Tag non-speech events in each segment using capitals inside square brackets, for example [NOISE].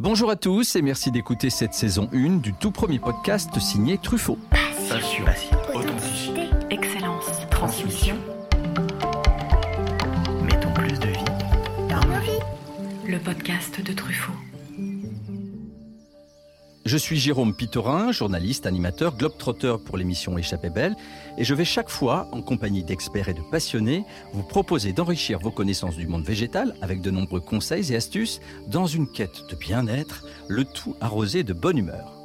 Bonjour à tous et merci d'écouter cette saison 1 du tout premier podcast signé Truffaut. Passion, authenticité, excellence, transmission. Mettons plus de vie dans nos vies. Le podcast de Truffaut. Je suis Jérôme Pitorin, journaliste, animateur, globetrotter pour l'émission Échappée Belle, et je vais chaque fois, en compagnie d'experts et de passionnés, vous proposer d'enrichir vos connaissances du monde végétal avec de nombreux conseils et astuces dans une quête de bien-être, le tout arrosé de bonne humeur.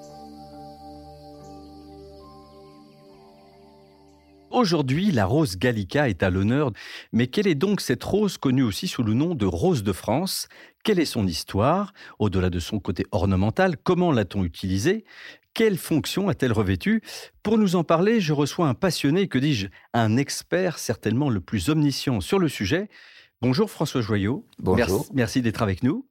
Aujourd'hui, la rose gallica est à l'honneur. Mais quelle est donc cette rose connue aussi sous le nom de rose de France? Quelle est son histoire Au-delà de son côté ornemental, comment l'a-t-on utilisée quelle fonction a-t-elle revêtue? Pour nous en parler, je reçois un passionné, que dis-je, un expert certainement le plus omniscient sur le sujet. Bonjour François Joyot. Bonjour. Merci, d'être avec nous.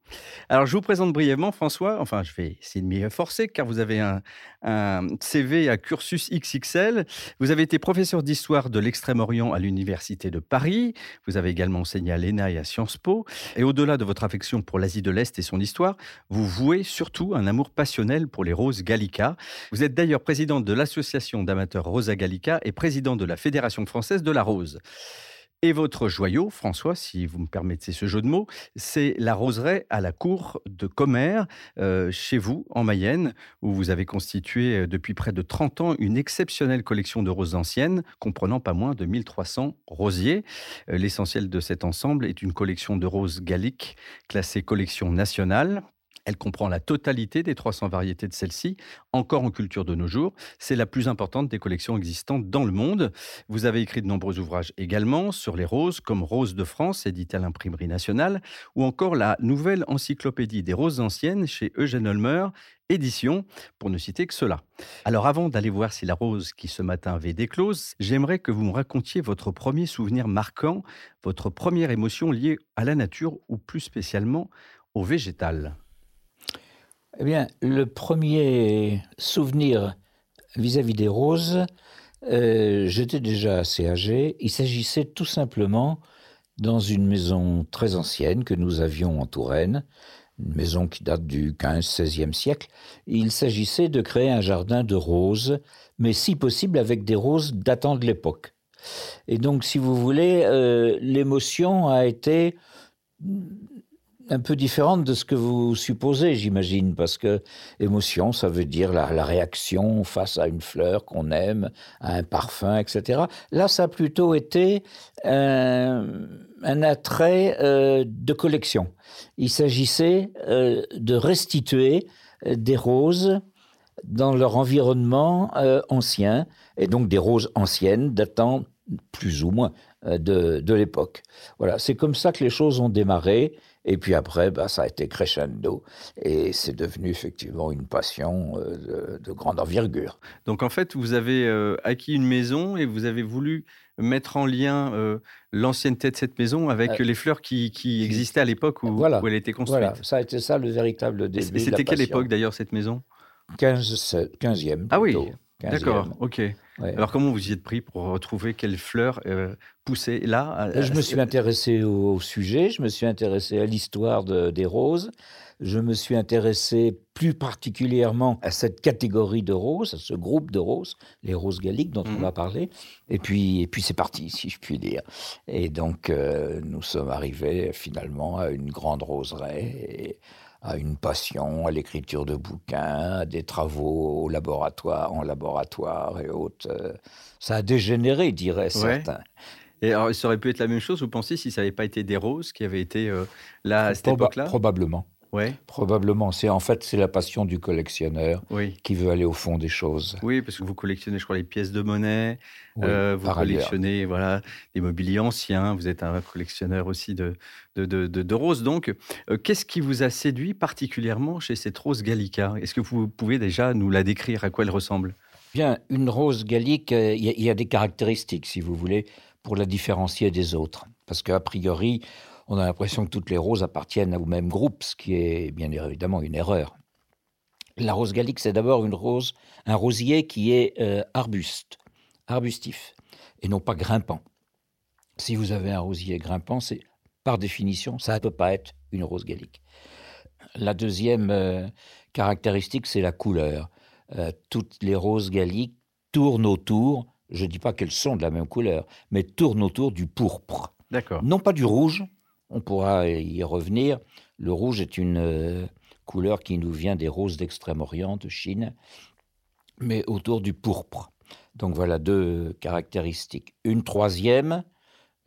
Alors je vous présente brièvement François, enfin je vais essayer de m'y forcer car vous avez un, CV à cursus XXL. Vous avez été professeur d'histoire de l'Extrême-Orient à l'Université de Paris. Vous avez également enseigné à l'ENA et à Sciences Po. Et au-delà de votre affection pour l'Asie de l'Est et son histoire, vous vouez surtout un amour passionnel pour les roses gallica. Vous êtes d'ailleurs président de l'association d'amateurs Rosa Gallica et président de la Fédération française de la rose. Et votre joyau, François, si vous me permettez ce jeu de mots, c'est la roseraie à la cour de Commère, euh, chez vous, en Mayenne, où vous avez constitué euh, depuis près de 30 ans une exceptionnelle collection de roses anciennes, comprenant pas moins de 1300 rosiers. Euh, l'essentiel de cet ensemble est une collection de roses galliques, classée collection nationale, elle comprend la totalité des 300 variétés de celles-ci, encore en culture de nos jours. C'est la plus importante des collections existantes dans le monde. Vous avez écrit de nombreux ouvrages également sur les roses, comme Roses de France, édité à l'imprimerie nationale, ou encore la nouvelle encyclopédie des roses anciennes chez Eugène Holmer, édition, pour ne citer que cela. Alors avant d'aller voir si la rose qui ce matin avait déclose, j'aimerais que vous me racontiez votre premier souvenir marquant, votre première émotion liée à la nature, ou plus spécialement au végétal. Eh bien, le premier souvenir vis-à-vis des roses, euh, j'étais déjà assez âgé. Il s'agissait tout simplement dans une maison très ancienne que nous avions en Touraine, une maison qui date du 15-16e siècle. Il s'agissait de créer un jardin de roses, mais si possible avec des roses datant de l'époque. Et donc, si vous voulez, euh, l'émotion a été un peu différente de ce que vous supposez, j'imagine, parce que émotion, ça veut dire la, réaction face à une fleur qu'on aime, à un parfum, etc. Là, ça a plutôt été un, attrait euh, de collection. Il s'agissait euh, de restituer euh, des roses dans leur environnement ancien, et donc des roses anciennes datant plus ou moins de, de l'époque. Voilà, c'est comme ça que les choses ont démarré. Et puis après, bah, ça a été crescendo et c'est devenu effectivement une passion euh, de, grande envergure. Donc en fait, vous avez euh, acquis une maison et vous avez voulu mettre en lien euh, l'ancienneté de cette maison avec les fleurs qui, existaient à l'époque où, elle était construite. Voilà, ça a été ça le véritable début. Et c'était quelle époque d'ailleurs cette maison? 15, 15e. Ah oui, d'accord, ok. Alors, comment vous y êtes pris pour retrouver quelles fleurs euh, poussaient là Je me suis intéressé au, sujet, je me suis intéressé à l'histoire des roses, je me suis intéressé plus particulièrement à cette catégorie de roses, à ce groupe de roses, les roses galliques dont on mhm. va parler. Et puis, et puis c'est parti, si je puis dire. Et donc, euh, nous sommes arrivés finalement à une grande roseraie à une passion, à l'écriture de bouquins, à des travaux au laboratoire, en laboratoire et autres. Euh, ça a dégénéré, diraient certains. Et alors, ça aurait pu être la même chose, vous pensez, si ça n'avait pas été des roses qui avaient été euh, là à cette époque-là? Probablement. Ouais. Probablement. C'est en fait c'est la passion du collectionneur qui veut aller au fond des choses. Oui, parce que vous collectionnez, je crois, les pièces de monnaie. Euh, vous collectionnez voilà des mobiliers anciens. Vous êtes un collectionneur aussi de de, de, de, roses. Donc, euh, qu'est-ce qui vous a séduit particulièrement chez cette rose gallica? Est-ce que vous pouvez déjà nous la décrire? À quoi elle ressemble? Bien, une rose gallique, euh, il y, a des caractéristiques, si vous voulez, pour la différencier des autres. Parce qu'a priori, on a l'impression que toutes les roses appartiennent au même groupe, ce qui est bien évidemment une erreur. La rose gallique, c'est d'abord une rose, un rosier qui est euh, arbuste, arbustif, et non pas grimpant. Si vous avez un rosier grimpant, c'est par définition, ça ne peut pas être une rose gallique. La deuxième euh, caractéristique, c'est la couleur. Euh, toutes les roses galliques tournent autour, je ne dis pas qu'elles sont de la même couleur, mais tournent autour du pourpre. D'accord. Non pas du rouge, on pourra y revenir. Le rouge est une euh, couleur qui nous vient des roses d'Extrême-Orient, de Chine, mais autour du pourpre. Donc voilà deux caractéristiques. Une troisième,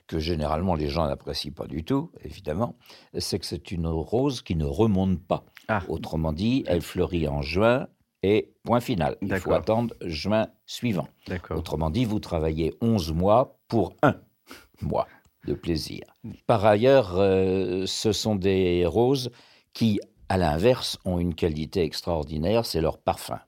que généralement les gens n'apprécient pas du tout, évidemment, c'est que c'est une rose qui ne remonte pas. Ah. Autrement dit, elle fleurit en juin et point final. Il faut attendre juin suivant. Autrement dit, vous travaillez 11 mois pour un mois de plaisir. Par ailleurs, euh, ce sont des roses qui, à l'inverse, ont une qualité extraordinaire, c'est leur parfum.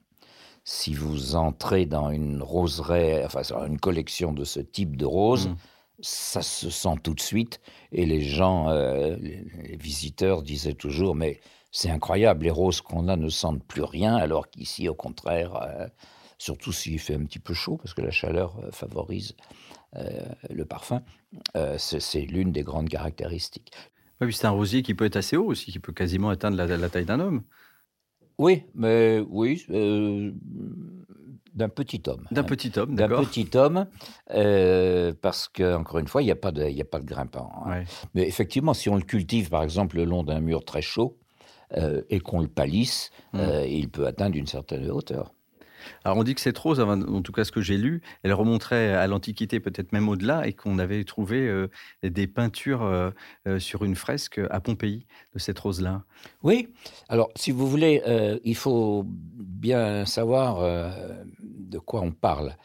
Si vous entrez dans une roseraie, enfin une collection de ce type de roses, Mm. ça se sent tout de suite. Et les gens, euh, les, visiteurs disaient toujours, mais c'est incroyable, les roses qu'on a ne sentent plus rien, alors qu'ici, au contraire, euh, surtout s'il fait un petit peu chaud, parce que la chaleur euh, favorise le parfum, euh, c'est l'une des grandes caractéristiques. Oui, c'est un rosier qui peut être assez haut aussi, qui peut quasiment atteindre la, la taille d'un homme. Oui, mais oui, euh, d'un petit homme. D'un petit homme, D'un d'accord. petit homme, euh, parce que encore une fois, il n'y a pas de, il a pas de grimpant. hein. Ouais. Mais effectivement, si on le cultive, par exemple, le long d'un mur très chaud euh, et qu'on le palisse, Mm. euh, il peut atteindre une certaine hauteur. Alors on dit que cette rose, en tout cas ce que j'ai lu, elle remonterait à l'Antiquité, peut-être même au-delà, et qu'on avait trouvé euh, des peintures euh, euh, sur une fresque à Pompéi de cette rose-là. Oui. Alors, si vous voulez, euh, il faut bien savoir de quoi on parle.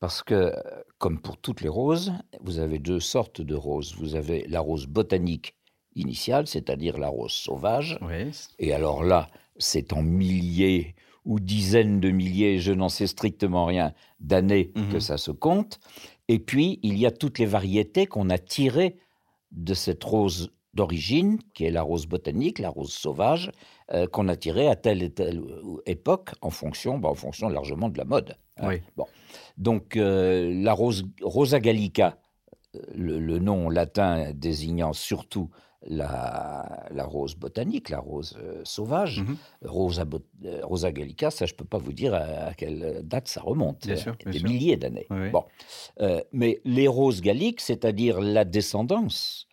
Parce que, comme pour toutes les roses, vous avez deux sortes de roses. Vous avez la rose botanique initiale, c'est-à-dire la rose sauvage. Oui. Et alors là, c'est en milliers ou dizaines de milliers, je n'en sais strictement rien, d'années Mhm. que ça se compte. Et puis, il y a toutes les variétés qu'on a tirées de cette rose d'origine, qui est la rose botanique, la rose sauvage, euh, qu'on a tirée à telle et telle euh, époque, en fonction, bah, en fonction largement de la mode. hein. Oui. Bon. Donc, euh, la rose Rosa gallica, le, le nom latin désignant surtout la, la rose botanique, la rose euh, sauvage, Mhm. Rosa, euh, Rosa gallica, ça je peux pas vous dire à, à quelle date ça remonte. Bien euh, sûr, bien des sûr. milliers d'années. Oui. Bon, Euh, mais les roses galliques, c'est-à-dire la descendance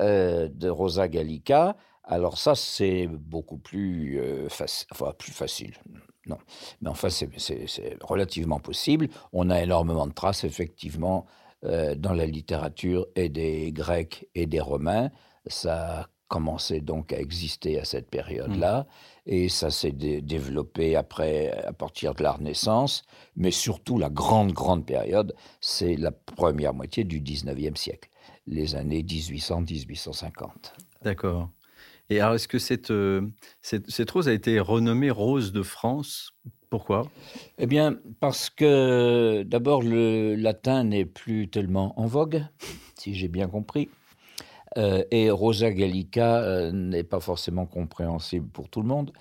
de Rosa gallica, alors ça c'est beaucoup plus, faci- enfin, plus facile. Non, mais enfin c'est relativement possible. On a énormément de traces effectivement dans la littérature et des Grecs et des Romains. Ça a commencé donc à exister à cette période-là et ça s'est dé- développé après à partir de la Renaissance, mais surtout la grande grande période, c'est la première moitié du 19e siècle, les années 1800-1850. D'accord. Et alors, est-ce que cette, euh, cette, cette rose a été renommée Rose de France? Pourquoi? Eh bien, parce que d'abord, le latin n'est plus tellement en vogue, si j'ai bien compris. Euh, et Rosa Gallica euh, n'est pas forcément compréhensible pour tout le monde.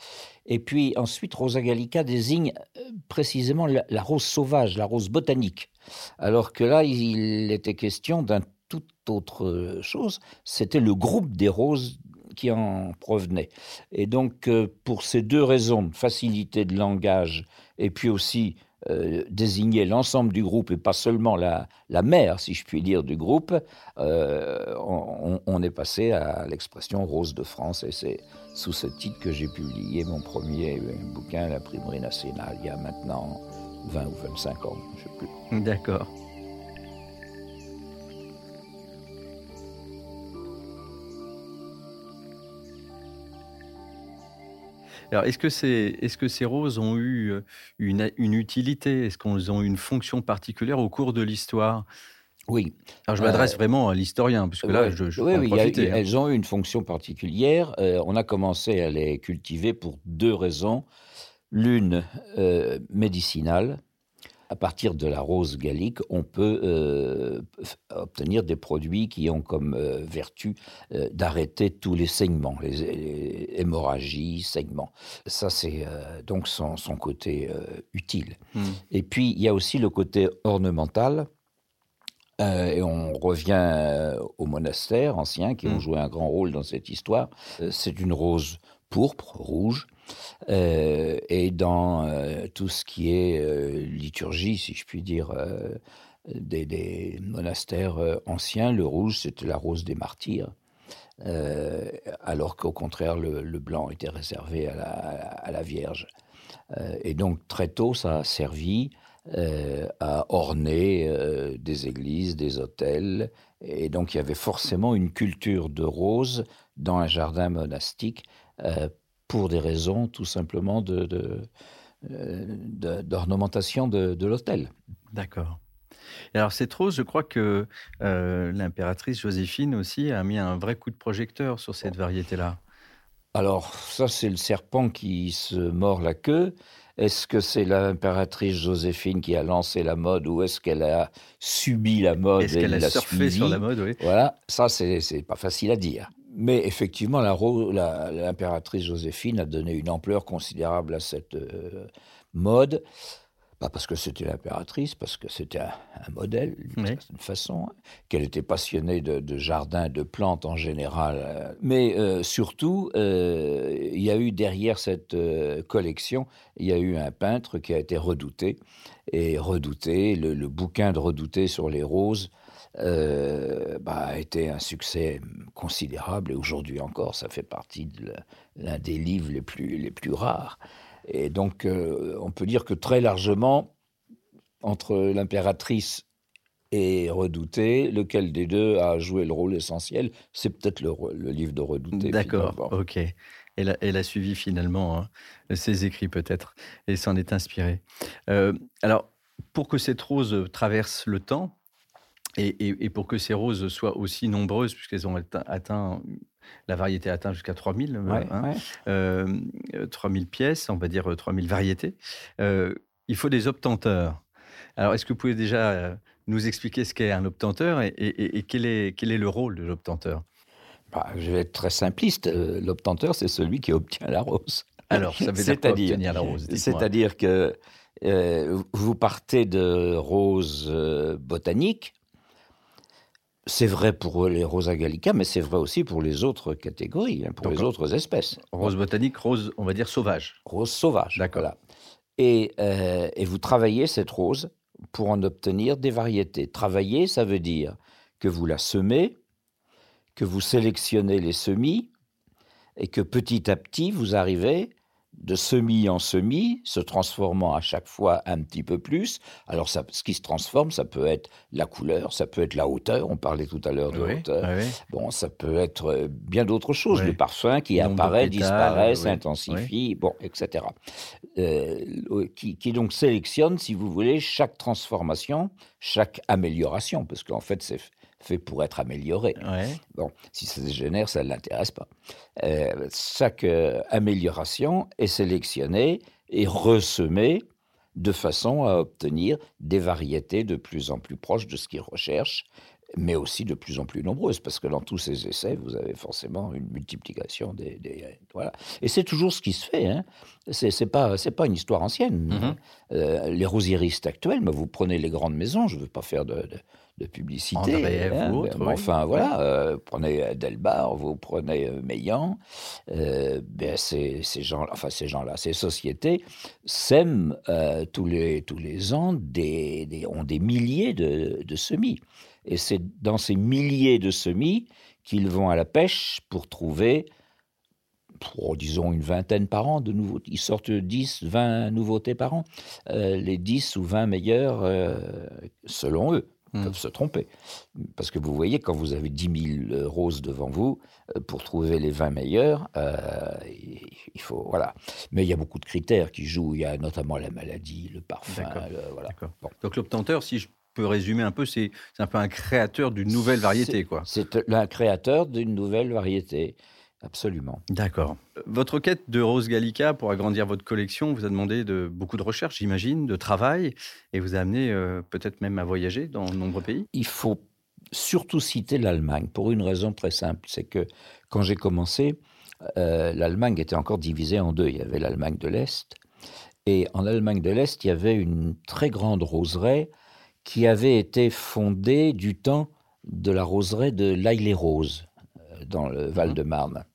Et puis ensuite, Rosa Gallica désigne euh, précisément la, la rose sauvage, la rose botanique. Alors que là, il était question d'un tout autre chose. C'était le groupe des roses qui en provenait. Et donc, euh, pour ces deux raisons, facilité de langage et puis aussi euh, désigner l'ensemble du groupe et pas seulement la, la mère, si je puis dire, du groupe, euh, on, est passé à l'expression Rose de France et c'est sous ce titre que j'ai publié mon premier bouquin, La Primerie nationale, il y a maintenant 20 ou 25 ans, je ne sais plus. D'accord. Alors, est-ce que, ces, est-ce que ces roses ont eu euh, une, une utilité? Est-ce qu'elles ont eu une fonction particulière au cours de l'histoire? Oui, Alors, je Euh, m'adresse vraiment à l'historien, puisque là, Ouais, je, je oui, oui, a- hein. elles ont eu une fonction particulière. Euh, on a commencé à les cultiver pour deux raisons. L'une euh, médicinale. À partir de la rose gallique, on peut euh, obtenir des produits qui ont comme euh, vertu euh, d'arrêter tous les saignements, les, les hémorragies, saignements. Ça, c'est donc son, son côté utile. Hmm. Et puis, il y a aussi le côté ornemental. Euh, et on revient euh, aux monastères anciens qui ont Mm. joué un grand rôle dans cette histoire. Euh, c'est une rose pourpre, rouge. Euh, et dans euh, tout ce qui est euh, liturgie, si je puis dire, des, monastères anciens, le rouge, c'était la rose des martyrs. Alors qu'au contraire, le, blanc était réservé à la, Vierge. Et donc, très tôt, ça a servi à orner des églises, des hôtels. Et donc, il y avait forcément une culture de rose dans un jardin monastique pour des raisons tout simplement de, de, euh, de- d'ornementation de, de l'hôtel. D'accord. Et alors cette rose, je crois que euh, l'impératrice Joséphine aussi a mis un vrai coup de projecteur sur cette variété-là. Alors, ça, c'est le serpent qui se mord la queue. Est-ce que c'est l'impératrice Joséphine qui a lancé la mode ou est-ce qu'elle a subi la mode Est-ce et qu'elle a surfé sur la mode oui. Voilà, ça, c'est c'est pas facile à dire. Mais effectivement, l'impératrice Joséphine a donné une ampleur considérable à cette euh, mode. Pas parce que c'était l'impératrice, parce que c'était un, un modèle, d'une Oui. certaine façon, qu'elle était passionnée de, de jardins, de plantes en général. euh. Mais euh, surtout, euh, il y a eu derrière cette euh, collection, il y a eu un peintre qui a été redouté. Et redouté, le, le bouquin de redouté sur les roses euh, bah, a été un succès considérable. Et aujourd'hui encore, ça fait partie de l'un des livres les plus, les plus rares. Et donc, euh, on peut dire que très largement, entre l'impératrice et Redouté, lequel des deux a joué le rôle essentiel C'est peut-être le, re- le livre de Redouté. D'accord, ok. Elle a, elle a suivi finalement hein, ses écrits peut-être et s'en est inspirée. Euh, alors, pour que cette rose traverse le temps et, et- et pour que ces roses soient aussi nombreuses, puisqu'elles ont atteint, atteint- la variété atteint jusqu'à 3000, euh, Ouais, hein, ouais. euh, euh, 3000 pièces, on va dire euh, 3000 variétés, euh, il faut des obtenteurs. Alors, est-ce que vous pouvez déjà nous expliquer ce qu'est un obtenteur et, quel, est, quel est le rôle de l'obtenteur? Bah, je vais être très simpliste. L'obtenteur, c'est celui qui obtient la rose. Alors, ça veut dire quoi obtenir la rose? C'est-à-dire que euh, vous partez de roses botaniques. C'est vrai pour les Rosa gallica, mais c'est vrai aussi pour les autres catégories, hein, pour les autres espèces. Rose botanique, rose, on va dire sauvage. Rose sauvage. D'accord. voilà. Et, euh, et vous travaillez cette rose pour en obtenir des variétés. Travailler, ça veut dire que vous la semez, que vous sélectionnez les semis, et que petit à petit, vous arrivez de semis en semis, se transformant à chaque fois un petit peu plus. Alors, ça, ce qui se transforme, ça peut être la couleur, ça peut être la hauteur. On parlait tout à l'heure de Oui, hauteur. oui. Bon, ça peut être euh, bien d'autres choses. Le parfum qui apparaît, pétales, disparaît, s'intensifie, bon, etc. Euh, qui, qui donc sélectionne, si vous voulez, chaque transformation, chaque amélioration, parce qu'en fait, c'est fait pour être amélioré. Ouais. Bon, si ça dégénère, ça ne l'intéresse pas. Euh, chaque euh, amélioration est sélectionnée et ressemée de façon à obtenir des variétés de plus en plus proches de ce qu'ils recherchent, mais aussi de plus en plus nombreuses, parce que dans tous ces essais, vous avez forcément une multiplication des... des- voilà. Et c'est toujours ce qui se fait. Hein. C'est pas, c'est pas une histoire ancienne. Mhm. Euh, les rosieristes actuels, mais vous prenez les grandes maisons, je ne veux pas faire de, de- de publicité. Hein, ou autre, mais oui. Enfin, voilà, euh, prenez Delbar, vous prenez euh, Meillan, euh, ben, ces, ces gens, enfin ces gens-là, ces sociétés sèment euh, tous, les, tous les ans, des, des- ont des milliers de, de semis. Et c'est dans ces milliers de semis qu'ils vont à la pêche pour trouver, pour, disons, une vingtaine par an de nouveaux. Ils sortent 10, 20 nouveautés par an. Euh, les 10 ou 20 meilleurs, euh, selon eux, Hmm. peuvent se tromper. Parce que vous voyez, quand vous avez 10 000 roses devant vous, euh, pour trouver les 20 meilleurs, euh, il faut. Voilà. Mais il y a beaucoup de critères qui jouent. Il y a notamment la maladie, le parfum. Le- voilà. D'accord. Bon. Donc l'obtenteur, si je peux résumer un peu, c'est un peu un créateur d'une nouvelle variété. C'est un créateur d'une nouvelle variété. Absolument. D'accord. Votre quête de Rose Gallica pour agrandir votre collection vous a demandé de, beaucoup de recherche, j'imagine, de travail, et vous a amené euh, peut-être même à voyager dans de nombreux pays? Il faut surtout citer l'Allemagne pour une raison très simple. C'est que quand j'ai commencé, euh, l'Allemagne était encore divisée en deux. Il y avait l'Allemagne de l'Est. Et en Allemagne de l'Est, il y avait une très grande roseraie qui avait été fondée du temps de la roseraie de l'Aille-les-Roses, euh, dans le Val-de-Marne.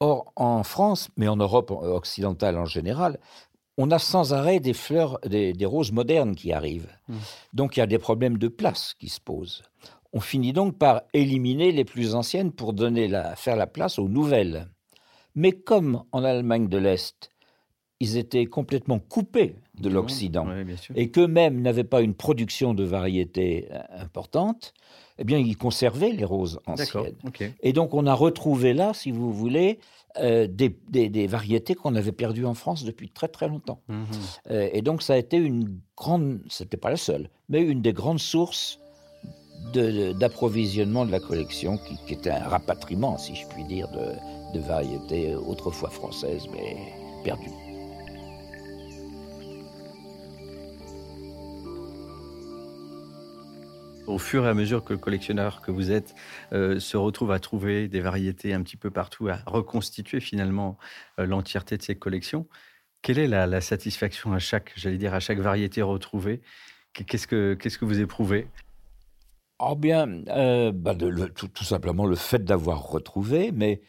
Or, en France, mais en Europe occidentale en général, on a sans arrêt des fleurs, des, des roses modernes qui arrivent. Mm. Donc il y a des problèmes de place qui se posent. On finit donc par éliminer les plus anciennes pour donner la, faire la place aux nouvelles. Mais comme en Allemagne de l'Est, ils étaient complètement coupés de l'Occident, ouais, et qu'eux-mêmes n'avaient pas une production de variétés euh, importante, eh bien, ils conservaient les roses anciennes. Ok. Et donc, on a retrouvé là, si vous voulez, euh, des, des- des variétés qu'on avait perdues en France depuis très très longtemps. Mhm. Euh, et donc, ça a été une grande, c'était pas la seule, mais une des grandes sources de- d'approvisionnement de, la collection, qui, qui était un rapatriement, si je puis dire, de, de variétés autrefois françaises, mais perdues. Au fur et à mesure que le collectionneur que vous êtes euh, se retrouve à trouver des variétés un petit peu partout, à reconstituer finalement euh, l'entièreté de ses collections, quelle est la, satisfaction à chaque, j'allais dire, à chaque variété retrouvée? Qu'est-ce que, qu'est-ce que vous éprouvez? Oh bien, euh, bah, tout, tout simplement le fait d'avoir retrouvé, mais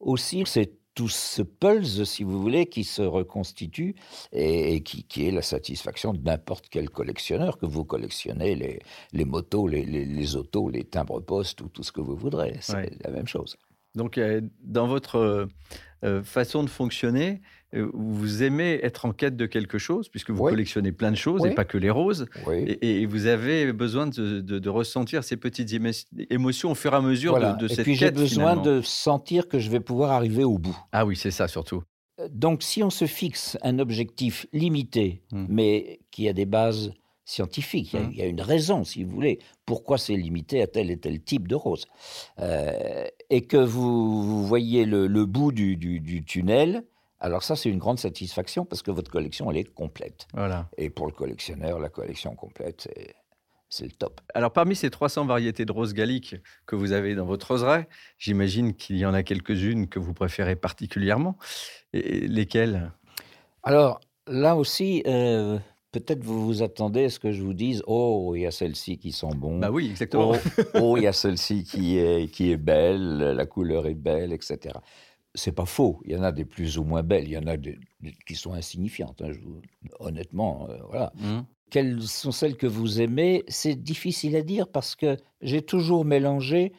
aussi c'est tout ce pulse, si vous voulez, qui se reconstitue et, et qui, qui est la satisfaction de n'importe quel collectionneur, que vous collectionnez les, les motos, les, les, les autos, les timbres-poste ou tout ce que vous voudrez. C'est Ouais. la même chose. Donc, euh, dans votre euh, façon de fonctionner, vous aimez être en quête de quelque chose, puisque vous Oui. collectionnez plein de choses et pas que les roses. Oui. Et, et vous avez besoin de, de- de ressentir ces petites émo- émotions au fur et à mesure Voilà. de, de et cette puis j'ai besoin finalement. de sentir que je vais pouvoir arriver au bout. Ah oui, c'est ça surtout. Euh, Donc, si on se fixe un objectif limité, Hmm. mais qui a des bases scientifiques, il y a- Hmm. il y, a une raison, si vous voulez, pourquoi c'est limité à tel et tel type de rose, euh, et que vous, vous voyez le, le bout du, du- du tunnel, alors ça, c'est une grande satisfaction parce que votre collection, elle est complète. Voilà. Et pour le collectionneur, la collection complète, c'est- le top. Alors, parmi ces 300 variétés de roses galliques que vous avez dans votre roseraie, j'imagine qu'il y en a quelques-unes que vous préférez particulièrement. Et lesquelles? Alors là aussi, euh, peut-être vous vous attendez à ce que je vous dise, oh, il y a celles-ci qui sont bons. Bah oui, exactement. Oh, oh, il y a celle-ci qui est, qui est belle, la couleur est belle, etc. C'est pas faux. Il y en a des plus ou moins belles. Il y en a des, des qui sont insignifiantes. hein, je honnêtement, euh, voilà. Mhm. Quelles sont celles que vous aimez? C'est difficile à dire parce que j'ai toujours mélangé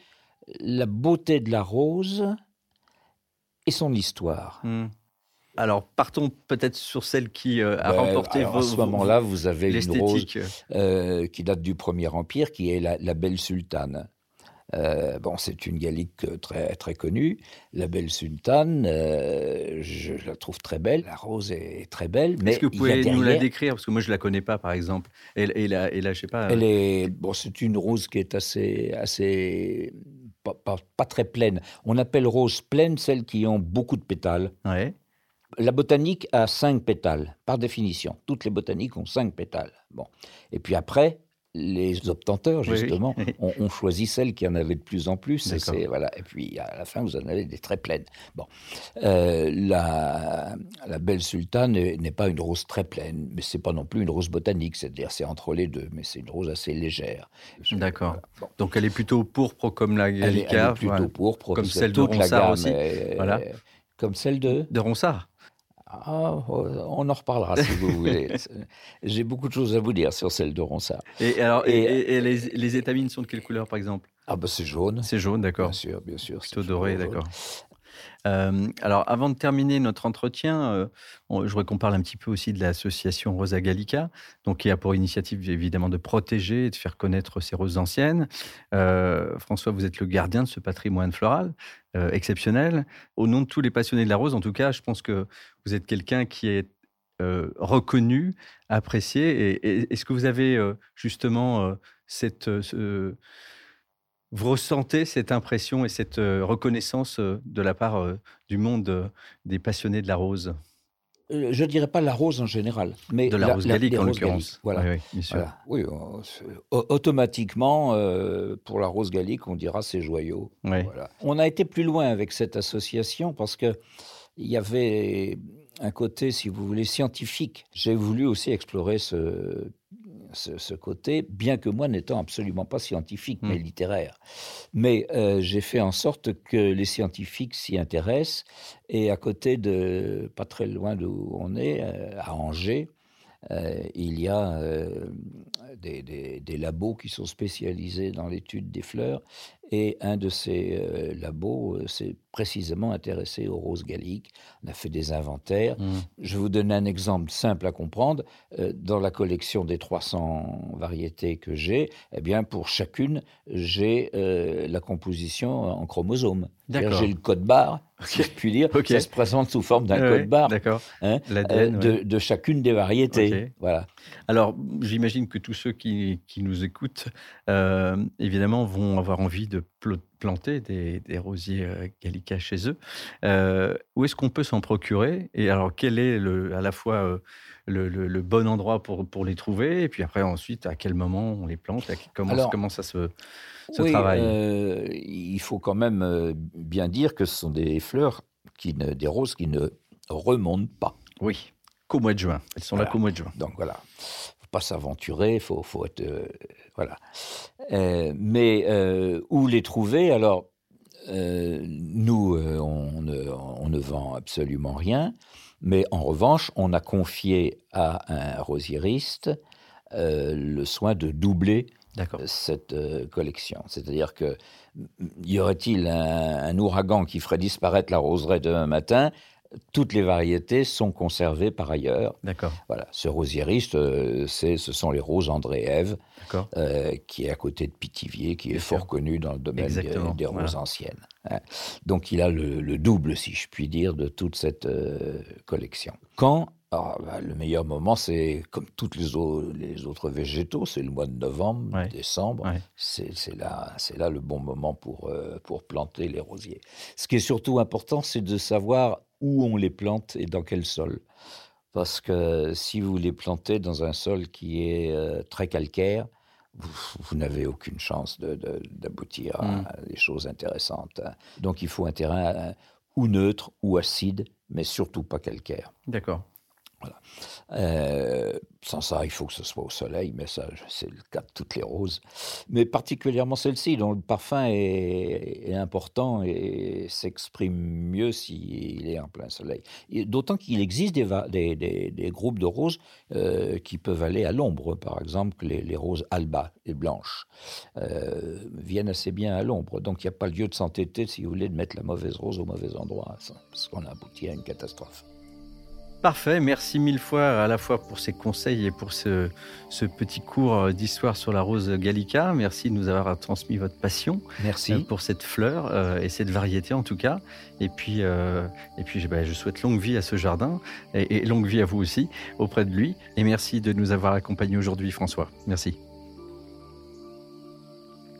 la beauté de la rose et son histoire. Mhm. Alors, partons peut-être sur celle qui euh, a Ben, remporté vos- à ce moment-là, vous avez une rose euh, qui date du Premier Empire, qui est la, la Belle Sultane. Euh, bon, c'est une gallique euh, très, très connue. La Belle Sultane, euh, je, la trouve très belle. La rose est très belle, mais Est-ce que vous pouvez nous la décrire? Parce que moi, je ne la connais pas, par exemple. Et, et là, et là, je sais pas. Elle est, bon, c'est une rose qui est assez, assez, pas, pas- pas très pleine. On appelle rose pleine celles qui ont beaucoup de pétales. Ouais. La botanique a cinq pétales, par définition. Toutes les botaniques ont cinq pétales. Bon. Et puis après, les obtenteurs, Oui, oui. justement, ont, ont choisi celles qui en avaient de plus en plus. Et, voilà. puis, à la fin, vous en avez des très pleines. Bon. Euh, la, la belle sultane n'est pas une rose très pleine, mais c'est pas non plus une rose botanique. C'est-à-dire, c'est entre les deux, mais c'est une rose assez légère. D'accord. Voilà. Bon. Donc, elle est plutôt pourpre comme la Elle, est- elle est gallica. plutôt pourpre, Comme celle de la Ronsard gamme aussi. est- Voilà. Comme celle de De Ronsard. Ah, on en reparlera si vous voulez. [LAUGHS] J'ai beaucoup de choses à vous dire sur celle de Ronsard. Et, alors, et, Et- et- et les, les étamines sont de quelle couleur, par exemple? Ah bah c'est jaune. C'est jaune, d'accord. Bien sûr, bien sûr. Plutôt doré, d'accord. Euh, alors, avant de terminer notre entretien, euh, je voudrais qu'on parle un petit peu aussi de l'association Rosa Gallica, donc qui a pour initiative évidemment de protéger et de faire connaître ces roses anciennes. Euh, François, vous êtes le gardien de ce patrimoine floral exceptionnel. Au nom de tous les passionnés de la rose, en tout cas, je pense que vous êtes quelqu'un qui est reconnu, apprécié. Et, est-ce que vous avez justement cette, ce- vous ressentez cette impression et cette euh, reconnaissance euh, de la part euh, du monde des passionnés de la rose, Je dirais pas la rose en général, mais de la, rose gallique les en l'occurrence. Voilà. Oui, oui. Voilà. On- automatiquement, euh, pour la rose gallique, on dira c'est joyaux. Oui. Voilà. On a été plus loin avec cette association parce que il y avait un côté, si vous voulez, scientifique. J'ai voulu aussi explorer ce, ce, ce côté, bien que moi n'étant absolument pas scientifique, mais Mm. littéraire. Mais euh, j'ai fait en sorte que les scientifiques s'y intéressent. Et à côté de, pas très loin d'où on est, euh, à Angers, euh, il y a euh, des, des- des labos qui sont spécialisés dans l'étude des fleurs. Et un de ces euh, labos euh, s'est précisément intéressé aux roses galliques. On a fait des inventaires. Mm. Je vous donner un exemple simple à comprendre. Euh, Dans la collection des 300 variétés que j'ai, eh bien, pour chacune, j'ai la composition en chromosomes. J'ai le code barre, si Ok. je puis dire. Ok. Ça se présente sous forme d'un Ouais, code barre D'accord. hein, de, chacune des variétés. Ok. Voilà. Alors, j'imagine que tous ceux qui, qui nous écoutent, évidemment, vont avoir envie de pl- planter des, des rosiers euh, gallica chez eux. Euh, où est-ce qu'on peut s'en procurer? Et alors, quel est le, à la fois euh, le, le- le bon endroit pour, pour les trouver? Et puis après, ensuite, à quel moment on les plante? Comment, Alors, comment ça se, se oui, travaille? euh, il faut quand même bien dire que ce sont des fleurs, qui ne, des roses qui ne remontent pas. Oui, qu'au mois de juin. Elles sont là Voilà. qu'au mois de juin. Donc voilà, pas s'aventurer, faut, faut être euh, voilà. Euh, mais euh, où les trouver? Alors nous, on, ne, on ne vend absolument rien, mais en revanche, on a confié à un rosiériste euh, le soin de doubler cette euh, collection. C'est-à-dire que y aurait-il un, un ouragan qui ferait disparaître la roseraie demain matin? Toutes les variétés sont conservées par ailleurs. D'accord. Voilà, ce rosiériste, euh, c'est, ce sont les roses André-Ève, euh, qui est à côté de Pithiviers, qui est Bien fort sûr. connu dans le domaine des, Exactement, des roses voilà. anciennes. hein. Donc il a le, le double, si je puis dire, de toute cette euh, collection. Quand ah, bah, le meilleur moment, c'est comme tous les, au- les autres végétaux, c'est le mois de novembre, Ouais. décembre. Ouais. C'est, là, là le bon moment pour, euh, pour planter les rosiers. Ce qui est surtout important, c'est de savoir où on les plante et dans quel sol. Parce que si vous les plantez dans un sol qui est euh, très calcaire, vous, vous n'avez aucune chance de- de- d'aboutir à des choses intéressantes. Donc il faut un terrain euh, ou neutre ou acide, mais surtout pas calcaire. D'accord. Euh, sans ça, il faut que ce soit au soleil, mais ça, c'est le cas de toutes les roses. Mais particulièrement celle-ci, dont le parfum est, important et s'exprime mieux s'il est en plein soleil. Et D'autant qu'il existe des, groupes de roses euh, qui peuvent aller à l'ombre. Par exemple, les, roses alba, les blanches, euh, viennent assez bien à l'ombre. Donc il n'y a pas lieu de s'entêter, si vous voulez, de mettre la mauvaise rose au mauvais endroit, parce qu'on a abouti à une catastrophe. Parfait, merci mille fois à la fois pour ces conseils et pour ce, ce petit cours d'histoire sur la rose gallica. Merci de nous avoir transmis votre passion Merci. euh, pour cette fleur euh, et cette variété en tout cas. Et puis, euh, et puis bah, je souhaite longue vie à ce jardin et longue vie à vous aussi auprès de lui. Et merci de nous avoir accompagnés aujourd'hui François. Merci.